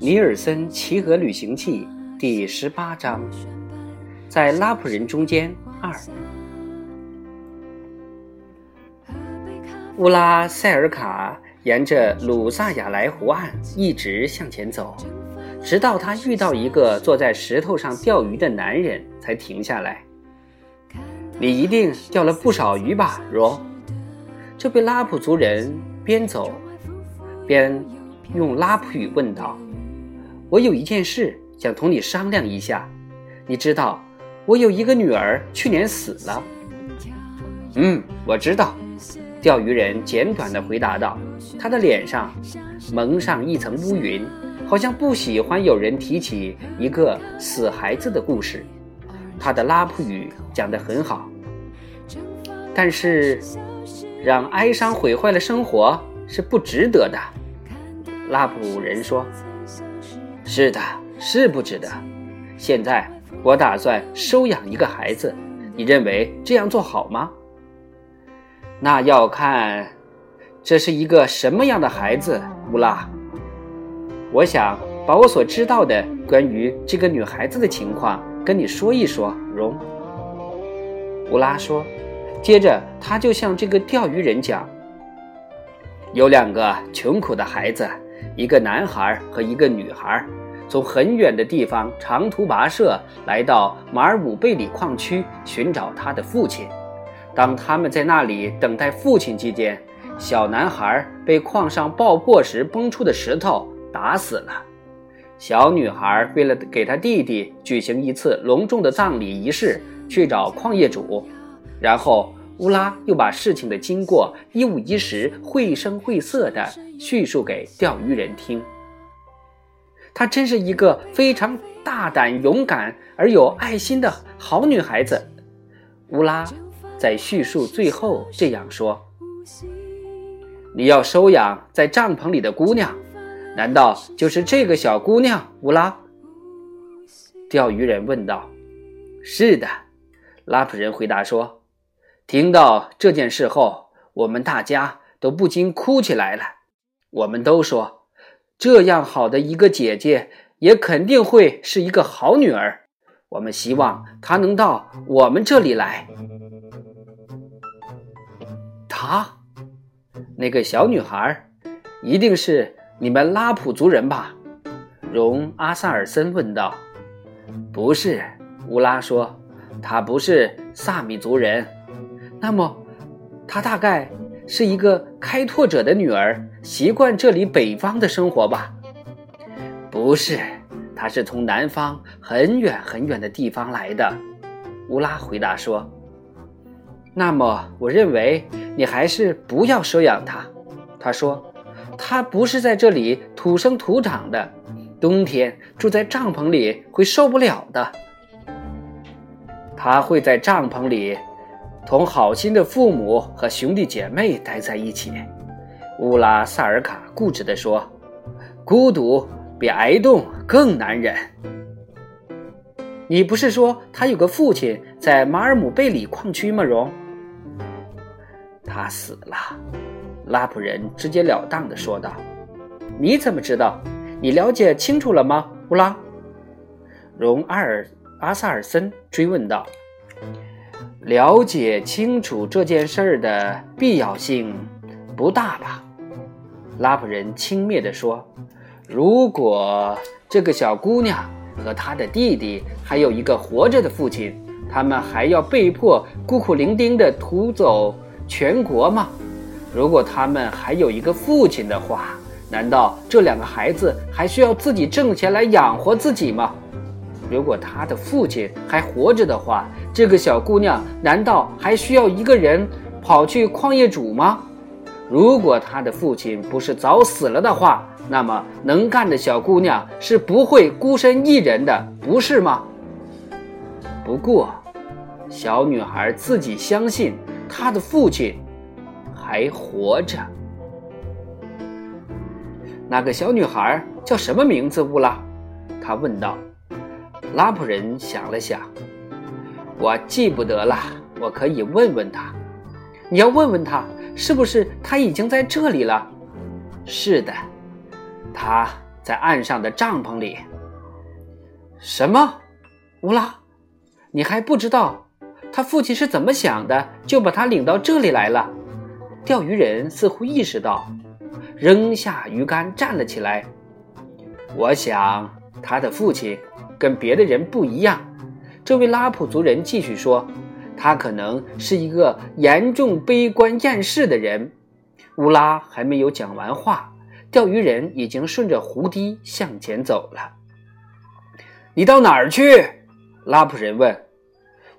尼尔森骑鹅旅行记第十八章，在拉普人中间二。乌拉塞尔卡沿着鲁萨亚莱湖岸一直向前走，直到他遇到一个坐在石头上钓鱼的男人，才停下来。你一定钓了不少鱼吧，罗？这位拉普族人边走边用拉普语问道。我有一件事想同你商量一下，你知道，我有一个女儿去年死了。嗯，我知道。钓鱼人简短地回答道，他的脸上蒙上一层乌云，好像不喜欢有人提起一个死孩子的故事。他的拉普语讲得很好，但是让哀伤毁坏了生活是不值得的。拉普人说。是的，是不值得。现在我打算收养一个孩子，你认为这样做好吗？那要看这是一个什么样的孩子，乌拉。我想把我所知道的关于这个女孩子的情况跟你说一说，荣。乌拉说，接着他就向这个钓鱼人讲：有两个穷苦的孩子。一个男孩和一个女孩从很远的地方长途跋涉来到马尔姆贝里矿区寻找他的父亲。当他们在那里等待父亲期间，小男孩被矿上爆破时崩出的石头打死了。小女孩为了给他弟弟举行一次隆重的葬礼仪式，去找矿业主。然后乌拉又把事情的经过一五一十、绘声绘色的。叙述给钓鱼人听。她真是一个非常大胆、勇敢而有爱心的好女孩子。乌拉在叙述最后这样说：“你要收养在帐篷里的姑娘，难道就是这个小姑娘？”乌拉，钓鱼人问道。“是的。”拉普人回答说。听到这件事后，我们大家都不禁哭起来了。我们都说，这样好的一个姐姐，也肯定会是一个好女儿。我们希望她能到我们这里来。她，那个小女孩，一定是你们拉普族人吧？容阿萨尔森问道。不是，乌拉说，她不是萨米族人。那么，她大概……是一个开拓者的女儿，习惯这里北方的生活吧？不是，她是从南方很远很远的地方来的。乌拉回答说：“那么，我认为你还是不要收养她。”他说：“她不是在这里土生土长的，冬天住在帐篷里会受不了的。她会在帐篷里。”同好心的父母和兄弟姐妹待在一起，乌拉萨尔卡固执地说：“孤独比挨冻更难忍。”你不是说他有个父亲在马尔姆贝里矿区吗？荣，他死了。拉普人直截了当地说道：“你怎么知道？你了解清楚了吗？”乌拉，荣阿尔阿萨尔森追问道。了解清楚这件事儿的必要性不大吧？拉普人轻蔑地说：“如果这个小姑娘和她的弟弟还有一个活着的父亲，他们还要被迫孤苦伶仃地屠走全国吗？如果他们还有一个父亲的话，难道这两个孩子还需要自己挣钱来养活自己吗？”如果他的父亲还活着的话，这个小姑娘难道还需要一个人跑去矿业主吗？如果他的父亲不是早死了的话，那么能干的小姑娘是不会孤身一人的，不是吗？不过，小女孩自己相信她的父亲还活着。那个小女孩叫什么名字？乌拉，她问道。拉普人想了想，我记不得了。我可以问问他。你要问问他，是不是他已经在这里了？是的，他在岸上的帐篷里。什么，乌拉？你还不知道他父亲是怎么想的，就把他领到这里来了？钓鱼人似乎意识到，扔下鱼竿站了起来。我想他的父亲跟别的人不一样。这位拉普族人继续说：“他可能是一个严重悲观厌世的人。”乌拉还没有讲完话，钓鱼人已经顺着湖堤向前走了。你到哪儿去？拉普人问。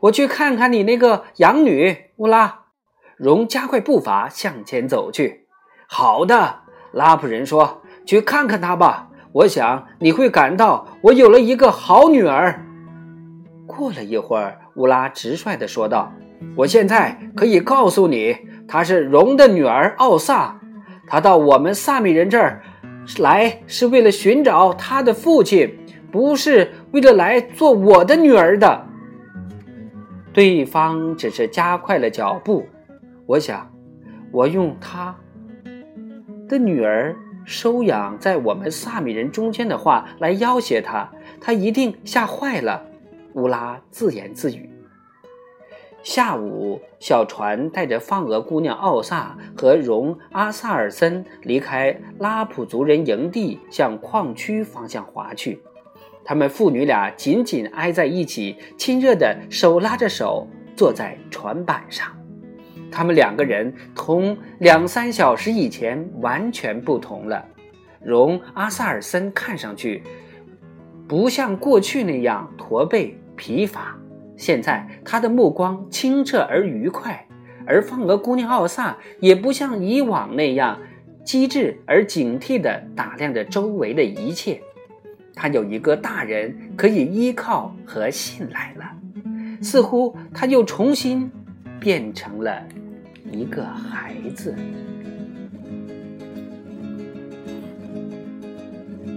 我去看看你那个养女。乌拉，荣加快步伐向前走去。好的，拉普人说：“去看看她吧。我想你会感到我有了一个好女儿。”过了一会儿，乌拉直率地说道：“我现在可以告诉你，她是荣的女儿奥萨。她到我们萨米人这儿来是为了寻找她的父亲。”不是为了来做我的女儿的。对方只是加快了脚步。我想，我用他的女儿收养在我们萨米人中间的话来要挟他，他一定吓坏了。乌拉自言自语。下午，小船带着放鹅姑娘奥萨和荣阿萨尔森离开拉普族人营地，向矿区方向划去。他们父女俩紧紧挨在一起，亲热的手拉着手坐在船板上。他们两个人同两三小时以前完全不同了。容阿萨尔森看上去不像过去那样驼背疲乏，现在他的目光清澈而愉快；而放鹅姑娘奥萨也不像以往那样机智而警惕地打量着周围的一切。他有一个大人可以依靠和信赖了，似乎他又重新变成了一个孩子。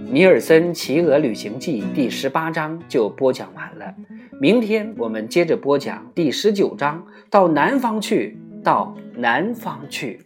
《尼尔森骑鹅旅行记》第十八章就播讲完了，明天我们接着播讲第十九章。到南方去，到南方去。